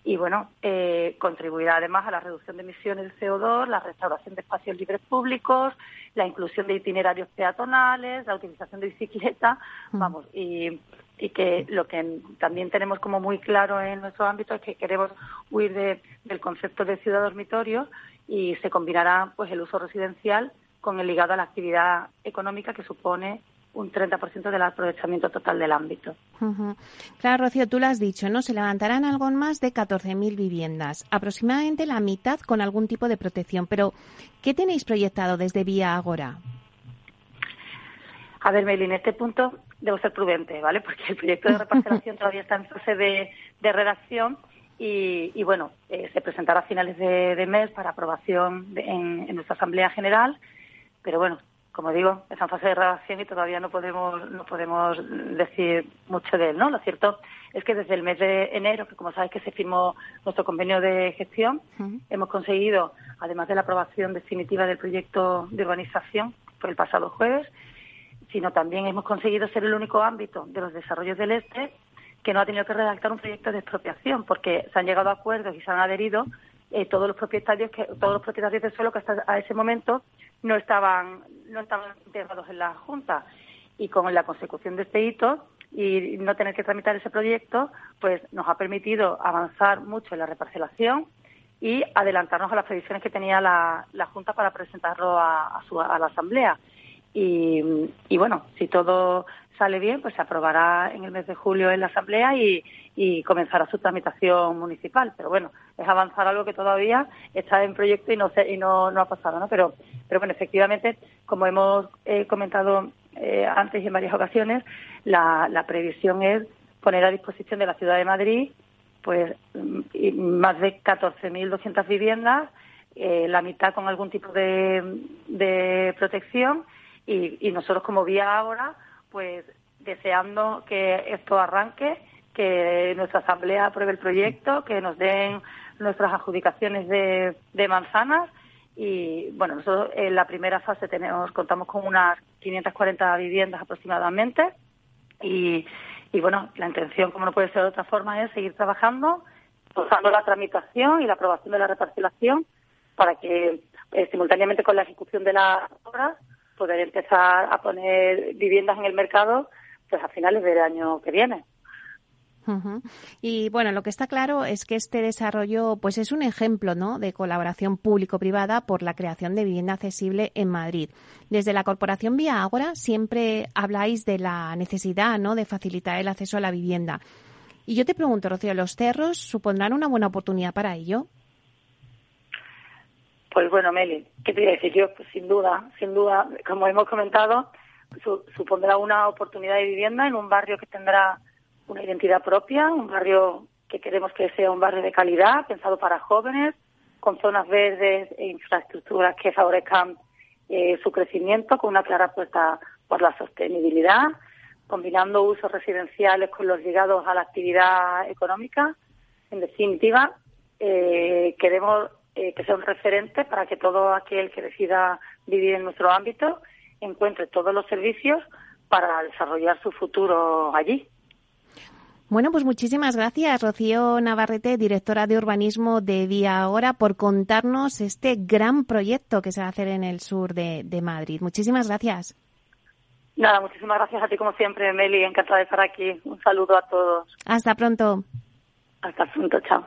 Y bueno, eh, contribuirá además a la reducción de emisiones de CO2, la restauración de espacios libres públicos, la inclusión de itinerarios peatonales, la utilización de bicicleta, mm. vamos, y y que lo que también tenemos como muy claro en nuestro ámbito es que queremos huir del concepto de ciudad dormitorio y se combinará pues el uso residencial con el ligado a la actividad económica que supone un 30% del aprovechamiento total del ámbito. Claro, Rocío, tú lo has dicho, ¿no? Se levantarán algo más de 14.000 viviendas, aproximadamente la mitad con algún tipo de protección. Pero, ¿qué tenéis proyectado desde Vía Agora? A ver, Meli, en este punto debo ser prudente, ¿vale? Porque el proyecto de *laughs* reparcelación todavía está en fase de, redacción y, bueno, eh, se presentará a finales de, mes para aprobación en, nuestra Asamblea General, pero bueno, como digo, está en fase de redacción y todavía no podemos, no podemos decir mucho de él, ¿no? Lo cierto es que desde el mes de enero, que como sabes que se firmó nuestro convenio de gestión, hemos conseguido, además de la aprobación definitiva del proyecto de urbanización, por el pasado jueves, sino también hemos conseguido ser el único ámbito de los desarrollos del Este que no ha tenido que redactar un proyecto de expropiación, porque se han llegado a acuerdos y se han adherido eh, todos los propietarios que todos los propietarios del suelo que hasta a ese momento no estaban no estaban integrados en la Junta y con la consecución de este hito y no tener que tramitar ese proyecto, pues nos ha permitido avanzar mucho en la reparcelación y adelantarnos a las previsiones que tenía la, Junta para presentarlo a, a la Asamblea. Y, bueno, si todo sale bien, pues se aprobará en el mes de julio en la Asamblea y, comenzará su tramitación municipal. Pero bueno, es avanzar algo que todavía está en proyecto y no, y no, no ha pasado, ¿no? Pero, pero bueno, efectivamente, como hemos eh, comentado eh, antes y en varias ocasiones, la, la previsión es poner a disposición de la Ciudad de Madrid pues más de 14.200 viviendas, eh, la mitad con algún tipo de, de protección y, nosotros como vía ahora, pues deseando que esto arranque, que nuestra asamblea apruebe el proyecto, que nos den nuestras adjudicaciones de, manzanas y bueno, nosotros en la primera fase tenemos contamos con unas 540 viviendas aproximadamente y, bueno, la intención, como no puede ser de otra forma, es seguir trabajando, usando la tramitación y la aprobación de la reparcelación para que eh, simultáneamente con la ejecución de las obras poder empezar a poner viviendas en el mercado pues a finales del año que viene. Y bueno, lo que está claro es que este desarrollo pues es un ejemplo ¿no? de colaboración público-privada por la creación de vivienda accesible en Madrid. Desde la Corporación Vía Ágora siempre habláis de la necesidad ¿no? de facilitar el acceso a la vivienda. Y yo te pregunto, Rocío, ¿los cerros supondrán una buena oportunidad para ello? Pues bueno, Meli, ¿qué te decir yo? Pues sin duda, sin duda, como hemos comentado, supondrá una oportunidad de vivienda en un barrio que tendrá una identidad propia, un barrio que queremos que sea un barrio de calidad, pensado para jóvenes, con zonas verdes e infraestructuras que favorezcan eh, su crecimiento con una clara apuesta por la sostenibilidad, combinando usos residenciales con los ligados a la actividad económica. En definitiva, eh, queremos eh, que sea un referente para que todo aquel que decida vivir en nuestro ámbito encuentre todos los servicios para desarrollar su futuro allí. Bueno, pues muchísimas gracias, Rocío Navarrete, directora de urbanismo de Vía Ahora, por contarnos este gran proyecto que se va a hacer en el sur de, de Madrid. Muchísimas gracias. Nada, muchísimas gracias a ti como siempre, Meli. Encantada de estar aquí. Un saludo a todos. Hasta pronto. Hasta pronto, chao.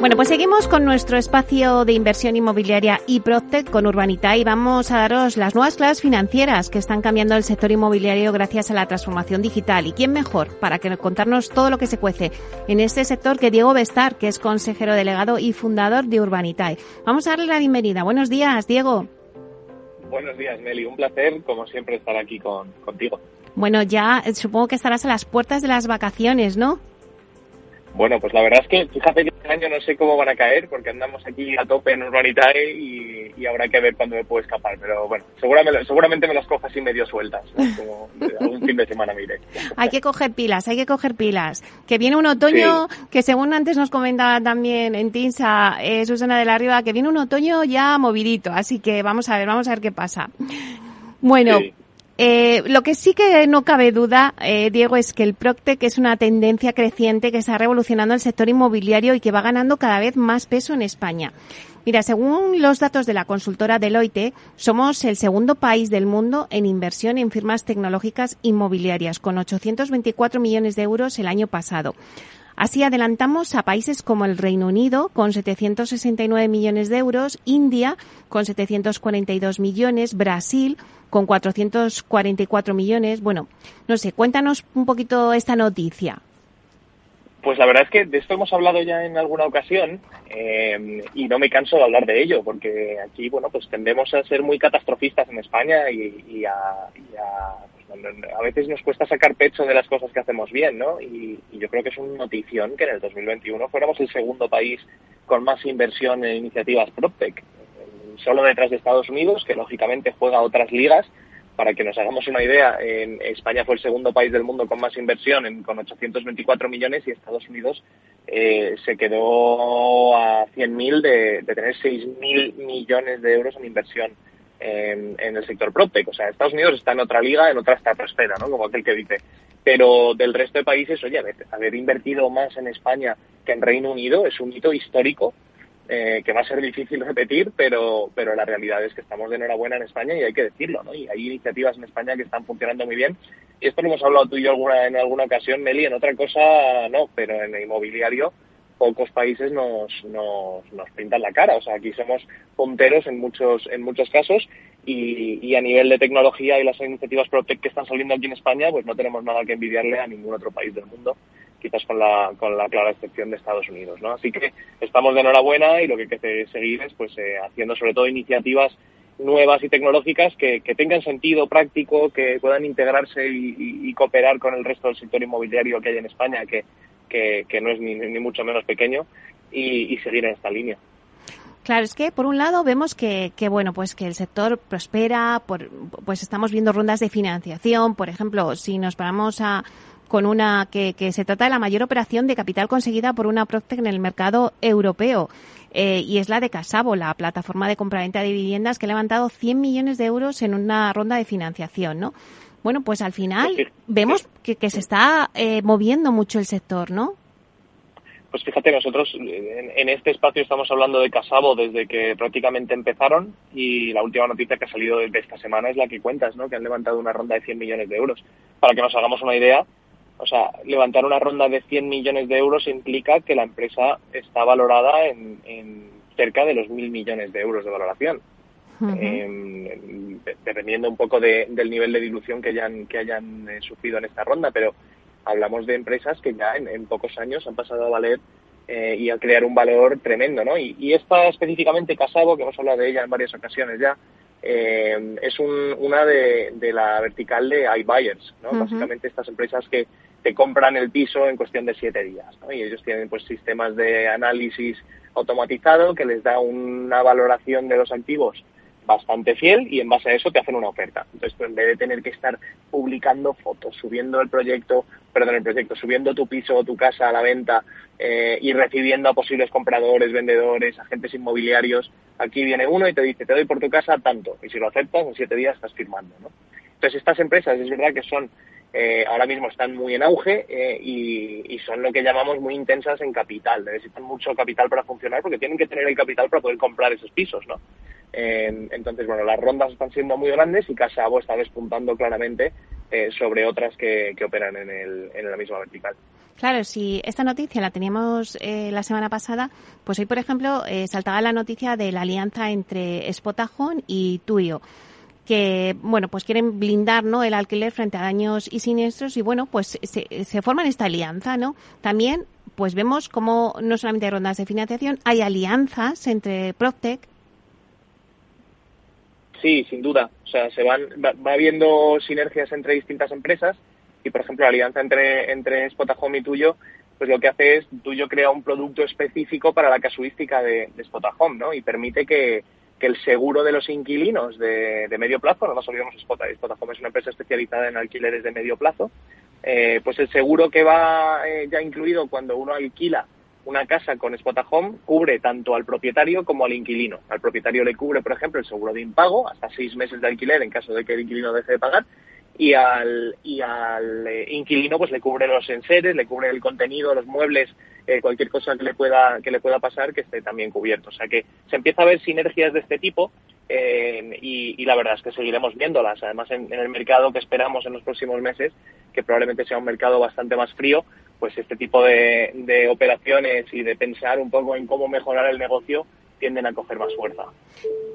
Bueno, pues seguimos con nuestro espacio de inversión inmobiliaria y Proctec con Urbanita y vamos a daros las nuevas claves financieras que están cambiando el sector inmobiliario gracias a la transformación digital. ¿Y quién mejor para que contarnos todo lo que se cuece en este sector que Diego Bestar, que es consejero delegado y fundador de Urbanitae? Vamos a darle la bienvenida. Buenos días, Diego. Buenos días, Meli. Un placer, como siempre, estar aquí con, contigo. Bueno, ya eh, supongo que estarás a las puertas de las vacaciones, ¿no? Bueno, pues la verdad es que fíjate que este año no sé cómo van a caer porque andamos aquí a tope en Urbanitae y, y habrá que ver cuándo me puedo escapar. Pero bueno, seguramente, seguramente me las cojo así medio sueltas, ¿no? *laughs* como algún fin de semana mire. Hay que coger pilas, hay que coger pilas. Que viene un otoño sí. que según antes nos comentaba también en Tinsa eh, Susana de la Riva, que viene un otoño ya movidito. Así que vamos a ver, vamos a ver qué pasa. Bueno, sí. Eh, lo que sí que no cabe duda, eh, Diego, es que el Proctec es una tendencia creciente que está revolucionando el sector inmobiliario y que va ganando cada vez más peso en España. Mira, según los datos de la consultora Deloitte, somos el segundo país del mundo en inversión en firmas tecnológicas inmobiliarias, con 824 millones de euros el año pasado. Así adelantamos a países como el Reino Unido con 769 millones de euros, India con 742 millones, Brasil con 444 millones. Bueno, no sé, cuéntanos un poquito esta noticia. Pues la verdad es que de esto hemos hablado ya en alguna ocasión eh, y no me canso de hablar de ello porque aquí, bueno, pues tendemos a ser muy catastrofistas en España y, a, y a, a, veces nos cuesta sacar pecho de las cosas que hacemos bien, ¿no? Y, yo creo que es una notición que en el 2021 fuéramos el segundo país con más inversión en iniciativas PropTech, solo detrás de Estados Unidos, que lógicamente juega otras ligas, para que nos hagamos una idea, en España fue el segundo país del mundo con más inversión, con 824 millones, y Estados Unidos eh, se quedó a 100.000 de, de tener 6.000 millones de euros en inversión en, en, el sector PropTech. O sea, Estados Unidos está en otra liga, en otra estratosfera, ¿no? Como aquel que dice. Pero del resto de países, oye, haber, haber invertido más en España que en Reino Unido es un hito histórico eh, que va a ser difícil repetir, pero, pero la realidad es que estamos de enhorabuena en España y hay que decirlo, ¿no? Y hay iniciativas en España que están funcionando muy bien. Y esto lo hemos hablado tú y yo alguna, en alguna ocasión, Meli, en otra cosa no, pero en el inmobiliario pocos países nos, nos, nos pintan la cara. O sea, aquí somos punteros en muchos, en muchos casos y, a nivel de tecnología y las iniciativas ProTech que están saliendo aquí en España, pues no tenemos nada que envidiarle a ningún otro país del mundo quizás con la, con la clara excepción de Estados Unidos, ¿no? Así que estamos de enhorabuena y lo que hay que seguir es pues eh, haciendo sobre todo iniciativas nuevas y tecnológicas que, tengan sentido práctico, que puedan integrarse y, y, cooperar con el resto del sector inmobiliario que hay en España, que, que, que no es ni, ni, mucho menos pequeño, y, y seguir en esta línea. Claro, es que por un lado vemos que, que, bueno, pues que el sector prospera, por, pues estamos viendo rondas de financiación, por ejemplo, si nos paramos a con una que, que, se trata de la mayor operación de capital conseguida por una Proctec en el mercado europeo. Eh, y es la de Casabo, la plataforma de compraventa de viviendas que ha levantado 100 millones de euros en una ronda de financiación, ¿no? Bueno, pues al final vemos que, que se está eh, moviendo mucho el sector, ¿no? Pues fíjate, nosotros en, este espacio estamos hablando de Casabo desde que prácticamente empezaron y la última noticia que ha salido de esta semana es la que cuentas, ¿no? Que han levantado una ronda de 100 millones de euros. Para que nos hagamos una idea, o sea, levantar una ronda de 100 millones de euros implica que la empresa está valorada en, cerca de los mil millones de euros de valoración. Em, dependiendo un poco del nivel de dilución que hayan, que hayan eh, sufrido en esta ronda, pero hablamos de empresas que ya en, pocos años han pasado a valer eh, y a crear un valor tremendo, ¿no? Y, esta específicamente Casabo, que hemos hablado de ella en varias ocasiones ya, eh, es una de, la vertical de iBuyers, ¿no? Básicamente estas empresas que te compran el piso en cuestión de siete días, ¿no? Y ellos tienen pues sistemas de análisis automatizado que les da una valoración de los activos bastante fiel y en base a eso te hacen una oferta. Entonces, pues, en vez de tener que estar publicando fotos, subiendo el proyecto, perdón, el proyecto, subiendo tu piso o tu casa a la venta eh, y recibiendo a posibles compradores, vendedores, agentes inmobiliarios, aquí viene uno y te dice, te doy por tu casa tanto. Y si lo aceptas, en siete días estás firmando. ¿no? Entonces, estas empresas es verdad que son eh, ahora mismo están muy en auge eh, y, son lo que llamamos muy intensas en capital. Necesitan mucho capital para funcionar porque tienen que tener el capital para poder comprar esos pisos, ¿no? entonces, bueno, las rondas están siendo muy grandes y Casabo está despuntando claramente eh, sobre otras que, operan en, el, en la misma vertical. Claro, si esta noticia la teníamos eh, la semana pasada, pues hoy, por ejemplo, saltaba la noticia de la alianza entre Spotajón y Tuyo que bueno pues quieren blindar no el alquiler frente a daños y siniestros y bueno pues se, se forman esta alianza no también pues vemos como no solamente hay rondas de financiación hay alianzas entre Proctec Sí, sin duda. O sea, se van, va, habiendo sinergias entre distintas empresas y, por ejemplo, la alianza entre, entre Spotahome y Tuyo, pues lo que hace es, Tuyo crea un producto específico para la casuística de, de Spotahome, ¿no? Y permite que, el seguro de los inquilinos de, medio plazo, no nos olvidemos Spotahome es una empresa especializada en alquileres de medio plazo, eh, pues el seguro que va eh, ya incluido cuando uno alquila una casa con Spotahome cubre tanto al propietario como al inquilino. Al propietario le cubre, por ejemplo, el seguro de impago, hasta seis meses de alquiler en caso de que el inquilino deje de pagar, y al, y al eh, inquilino pues le cubre los enseres, le cubre el contenido, los muebles, eh, cualquier cosa que le pueda que le pueda pasar que esté también cubierto. O sea que se empieza a ver sinergias de este tipo eh, y, la verdad es que seguiremos viéndolas. Además en, en el mercado que esperamos en los próximos meses, que probablemente sea un mercado bastante más frío, pues este tipo de, operaciones y de pensar un poco en cómo mejorar el negocio tienden a coger más fuerza.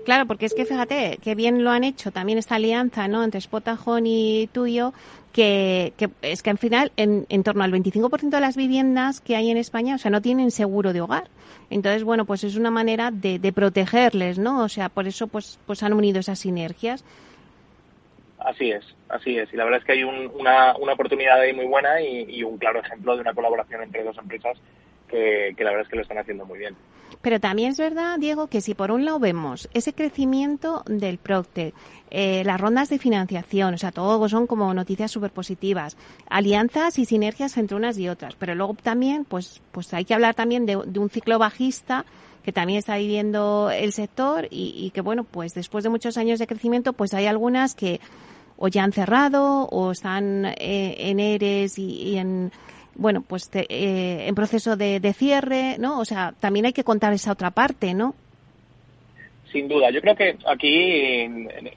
Claro, porque es que fíjate, que bien lo han hecho también esta alianza ¿no? entre Spotajón y Tuyo, que, que es que al final en, torno al 25% de las viviendas que hay en España, o sea, no tienen seguro de hogar. Entonces, bueno, pues es una manera de, de protegerles, ¿no? O sea, por eso pues, pues han unido esas sinergias. Así es, así es. Y la verdad es que hay una, una, oportunidad ahí muy buena y, un claro ejemplo de una colaboración entre dos empresas que, la verdad es que lo están haciendo muy bien. Pero también es verdad, Diego, que si por un lado vemos ese crecimiento del Procte, eh, las rondas de financiación, o sea, todo son como noticias súper positivas, alianzas y sinergias entre unas y otras, pero luego también, pues, pues hay que hablar también de, un ciclo bajista que también está viviendo el sector y, y que, bueno, pues después de muchos años de crecimiento, pues hay algunas que o ya han cerrado o están eh, en ERES y, en bueno pues eh, en proceso de, cierre no o sea también hay que contar esa otra parte no sin duda yo creo que aquí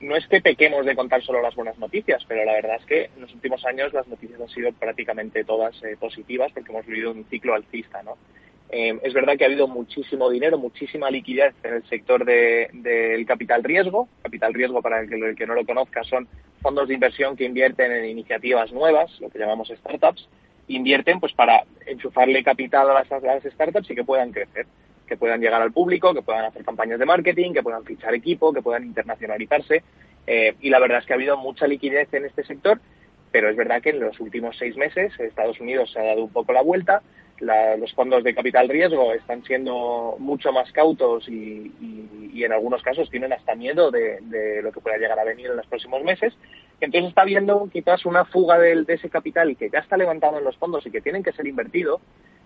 no es que pequemos de contar solo las buenas noticias pero la verdad es que en los últimos años las noticias han sido prácticamente todas eh, positivas porque hemos vivido un ciclo alcista no eh, es verdad que ha habido muchísimo dinero, muchísima liquidez en el sector del capital riesgo. Capital riesgo, para el que, el que, no lo conozca, son fondos de inversión que invierten en iniciativas nuevas, lo que llamamos startups. Invierten pues para enchufarle capital a las, startups y que puedan crecer, que puedan llegar al público, que puedan hacer campañas de marketing, que puedan fichar equipo, que puedan internacionalizarse. Eh, y la verdad es que ha habido mucha liquidez en este sector, pero es verdad que en los últimos seis meses Estados Unidos se ha dado un poco la vuelta los fondos de capital riesgo están siendo mucho más cautos y, en algunos casos tienen hasta miedo de, lo que pueda llegar a venir en los próximos meses. Entonces está viendo quizás una fuga de, ese capital que ya está levantado en los fondos y que tienen que ser invertido.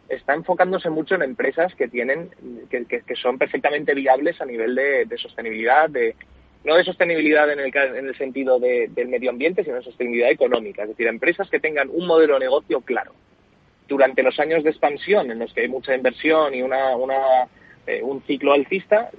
Está enfocándose mucho en empresas que tienen, que, son perfectamente viables a nivel de, sostenibilidad, de, no de sostenibilidad en el, en el sentido del medio ambiente, sino de sostenibilidad económica. Es decir, empresas que tengan un modelo de negocio claro durante los años de expansión en los que hay mucha inversión y una, una eh, un ciclo alcista,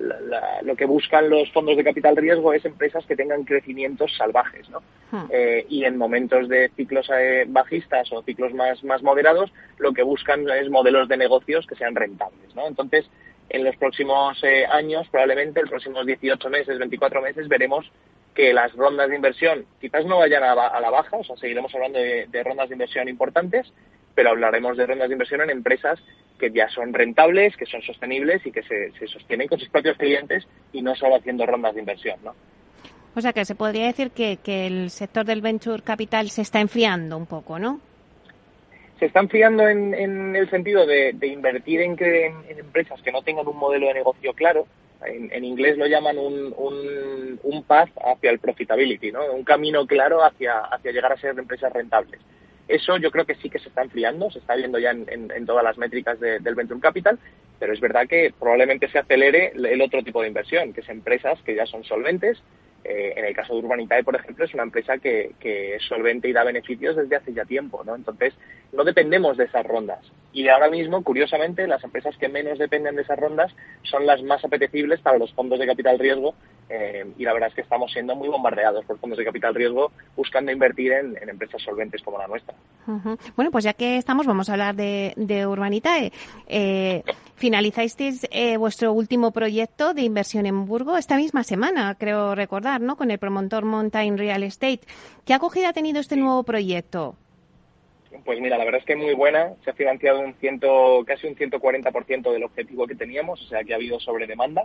lo que buscan los fondos de capital riesgo es empresas que tengan crecimientos salvajes, ¿no? Hmm. Eh, y en momentos de ciclos eh, bajistas o ciclos más, más moderados, lo que buscan es modelos de negocios que sean rentables, ¿no? Entonces, en los próximos años, probablemente, en los próximos 18 meses, 24 meses, veremos que las rondas de inversión quizás no vayan a, la baja, o sea, seguiremos hablando de rondas de inversión importantes, pero hablaremos de rondas de inversión en empresas que ya son rentables, que son sostenibles y que se, sostienen con sus propios clientes y no solo haciendo rondas de inversión, ¿no? O sea que se podría decir que, el sector del venture capital se está enfriando un poco, ¿no? Se está enfriando en, el sentido de, invertir en, en, empresas que no tengan un modelo de negocio claro. En, inglés lo llaman un, un, un, path hacia el profitability, ¿no? Un camino claro hacia, hacia llegar a ser empresas rentables. Eso yo creo que sí que se está enfriando, se está viendo ya en, todas las métricas del Venture Capital, pero es verdad que probablemente se acelere el otro tipo de inversión, que es empresas que ya son solventes. Eh, en el caso de Urbanitae, por ejemplo, es una empresa que, que, es solvente y da beneficios desde hace ya tiempo, ¿no? Entonces, no dependemos de esas rondas. Y ahora mismo, curiosamente, las empresas que menos dependen de esas rondas son las más apetecibles para los fondos de capital riesgo eh, y la verdad es que estamos siendo muy bombardeados por fondos de capital riesgo buscando invertir en, empresas solventes como la nuestra. Bueno, pues ya que estamos, vamos a hablar de, de Urbanitae. Eh, finalizáis eh, vuestro último proyecto de inversión en Burgo esta misma semana, creo recordar, ¿no? Con el promotor Mountain Real Estate. ¿Qué acogida ha tenido este nuevo proyecto? Pues mira, la verdad es que muy buena. Se ha financiado un ciento, casi un 140% del objetivo que teníamos, o sea que ha habido sobre demanda.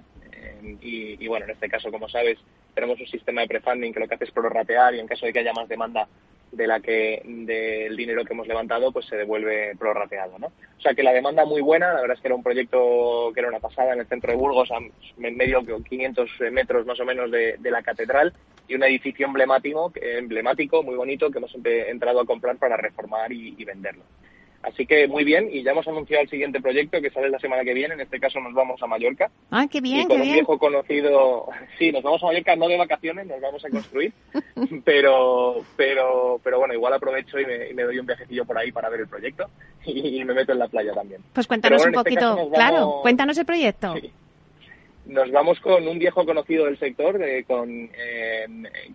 Y, bueno, en este caso, como sabes, tenemos un sistema de prefunding que lo que hace es prorratear y en caso de que haya más demanda de la que del dinero que hemos levantado, pues se devuelve prorrateado, ¿no? O sea que la demanda muy buena, la verdad es que era un proyecto que era una pasada en el centro de Burgos, a medio 500 metros más o menos de, la catedral y un edificio emblemático, emblemático, muy bonito, que hemos entrado a comprar para reformar y venderlo. Así que muy bien, y ya hemos anunciado el siguiente proyecto que sale la semana que viene. En este caso nos vamos a Mallorca. Ah, qué bien, y con un viejo conocido. Sí, nos vamos a Mallorca no de vacaciones, nos vamos a construir. *laughs* pero, pero, pero bueno, igual aprovecho y me, doy un viajecillo por ahí para ver el proyecto *laughs* y, me meto en la playa también. Pues cuéntanos un este poquito, claro, cuéntanos el proyecto. Nos vamos con un viejo conocido del sector, con, eh,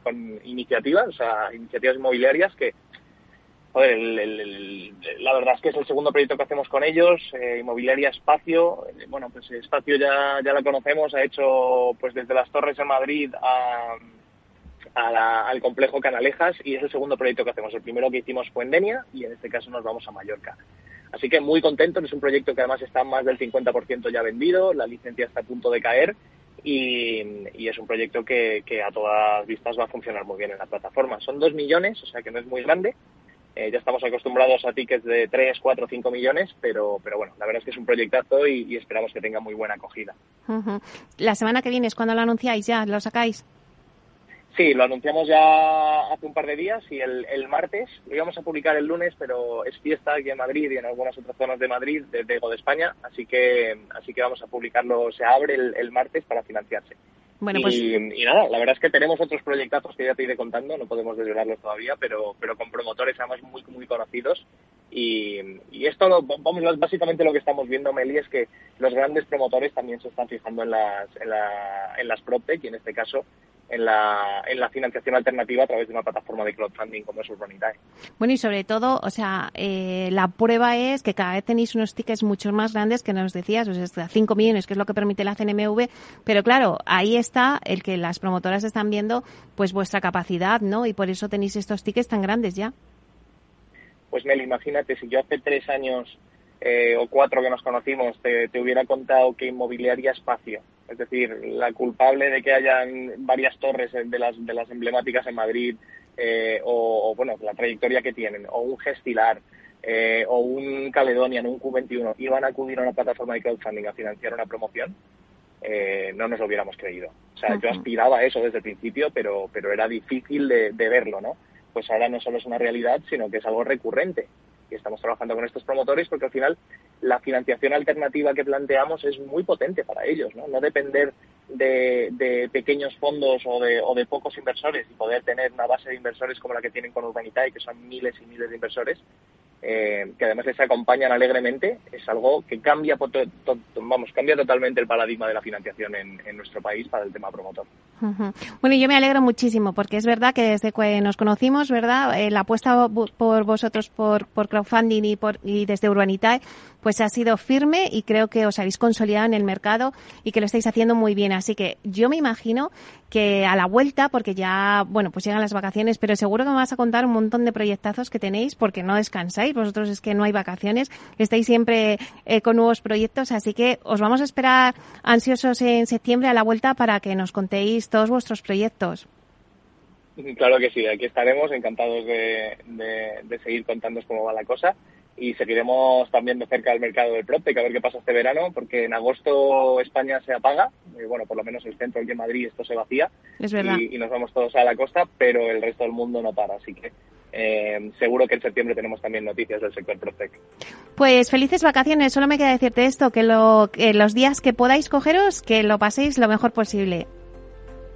con iniciativas, o sea, iniciativas inmobiliarias que Joder, la verdad es que es el segundo proyecto que hacemos con ellos, eh, Inmobiliaria Espacio. Eh, bueno, pues Espacio ya, ya la conocemos, ha hecho pues desde las Torres de Madrid a, al complejo Canalejas y es el segundo proyecto que hacemos. El primero que hicimos fue en Denia y en este caso nos vamos a Mallorca. Así que muy contentos, es un proyecto que además está más del 50% ya vendido, la licencia está a punto de caer y, es un proyecto que, a todas vistas va a funcionar muy bien en la plataforma. Son dos millones, o sea que no es muy grande, eh, ya estamos acostumbrados a tickets de 3, 4, 5 millones, pero, pero bueno, la verdad es que es un proyectazo y, esperamos que tenga muy buena acogida. La semana que viene es cuando lo anunciáis ya, lo sacáis. Sí, lo anunciamos ya hace un par de días y el, martes, lo íbamos a publicar el lunes, pero es fiesta aquí en Madrid y en algunas otras zonas de Madrid, de, de, de España, así que, así que vamos a publicarlo, se abre el martes para financiarse. Pues y, nada, la verdad es que tenemos otros proyectazos que ya te iré contando, no podemos desvelarlos todavía, pero, pero con promotores además muy, muy conocidos. Y, esto, lo, vamos, básicamente lo que estamos viendo, Meli, es que los grandes promotores también se están fijando en las, en, la, en las PropTech y en este caso en la, en la financiación alternativa a través de una plataforma de crowdfunding como es Urbanitae. Bueno, y sobre todo, o sea, eh, la prueba es que cada vez tenéis unos tickets mucho más grandes que nos decías, o sea, 5 millones, que es lo que permite la CNMV, pero claro, ahí está el que las promotoras están viendo pues vuestra capacidad, ¿no? Y por eso tenéis estos tickets tan grandes ya. Pues Mel, imagínate, si yo hace tres años eh, o cuatro que nos conocimos te, hubiera contado que inmobiliaria espacio es decir, la culpable de que hayan varias torres de las, de las emblemáticas en Madrid, eh, o, bueno, la trayectoria que tienen, o un Gestilar, eh, o un Caledonian, un Q21, iban a acudir a una plataforma de crowdfunding a financiar una promoción, eh, no nos lo hubiéramos creído. O sea, yo aspiraba a eso desde el principio, pero, pero era difícil de, de verlo, ¿no? Pues ahora no solo es una realidad, sino que es algo recurrente y estamos trabajando con estos promotores porque al final la financiación alternativa que planteamos es muy potente para ellos, no, no depender de, pequeños fondos o de, o de pocos inversores y poder tener una base de inversores como la que tienen con Urbanitae, que son miles y miles de inversores, eh, que además les acompañan alegremente, es algo que cambia, vamos, cambia totalmente el paradigma de la financiación en, nuestro país para el tema promotor. Bueno, yo me alegro muchísimo porque es verdad que desde que nos conocimos, ¿verdad? Eh, la apuesta por vosotros por, por crowdfunding y, por, y desde Urbanitae pues ha sido firme y creo que os habéis consolidado en el mercado y que lo estáis haciendo muy bien. Así que yo me imagino que a la vuelta, porque ya, bueno, pues llegan las vacaciones, pero seguro que me vas a contar un montón de proyectazos que tenéis porque no descansáis. Vosotros es que no hay vacaciones, estáis siempre eh, con nuevos proyectos, así que os vamos a esperar ansiosos en septiembre a la vuelta para que nos contéis todos vuestros proyectos. Claro que sí, aquí estaremos encantados de, de seguir contándoos cómo va la cosa y seguiremos también de cerca el mercado del PropTech a ver qué pasa este verano, porque en agosto España se apaga, y bueno, por lo menos el centro aquí en Madrid esto se vacía y, nos vamos todos a la costa, pero el resto del mundo no para, así que eh, seguro que en septiembre tenemos también noticias del sector PropTech. Pues felices vacaciones, solo me queda decirte esto, que, lo, que los días que podáis cogeros, que lo paséis lo mejor posible.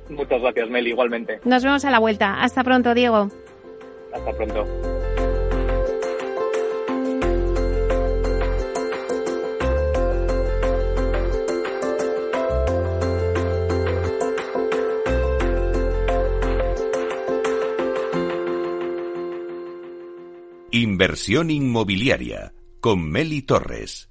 Muchas gracias, Meli, igualmente. Nos vemos a la vuelta. Hasta pronto, Diego. Hasta pronto. Inversión inmobiliaria con Meli Torres.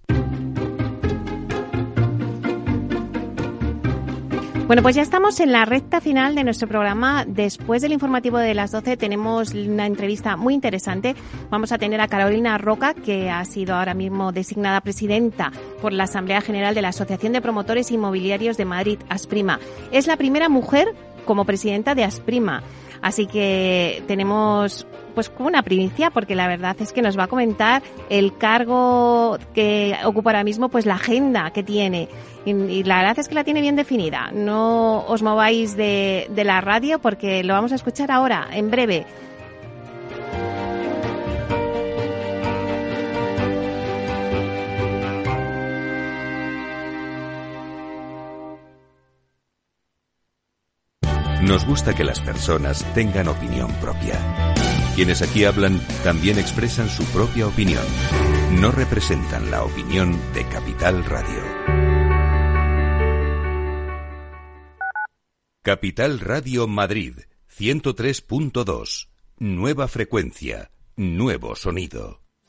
Bueno, pues ya estamos en la recta final de nuestro programa. Después del informativo de las 12 tenemos una entrevista muy interesante. Vamos a tener a Carolina Roca, que ha sido ahora mismo designada presidenta por la Asamblea General de la Asociación de Promotores Inmobiliarios de Madrid, Asprima. Es la primera mujer como presidenta de Asprima. Así que tenemos pues una primicia porque la verdad es que nos va a comentar el cargo que ocupa ahora mismo, pues la agenda que tiene. Y, la verdad es que la tiene bien definida. No os mováis de, de la radio porque lo vamos a escuchar ahora, en breve. Nos gusta que las personas tengan opinión propia. Quienes aquí hablan también expresan su propia opinión. No representan la opinión de Capital Radio. Capital Radio Madrid, 103.2. Nueva frecuencia, nuevo sonido.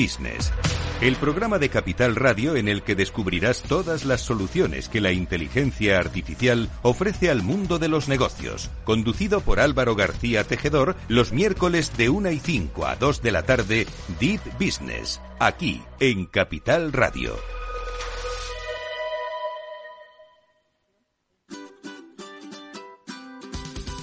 Business el programa de Capital Radio en el que descubrirás todas las soluciones que la inteligencia artificial ofrece al mundo de los negocios. Conducido por Álvaro García Tejedor, los miércoles de 1 y 5 a 2 de la tarde, Deep Business, aquí en Capital Radio.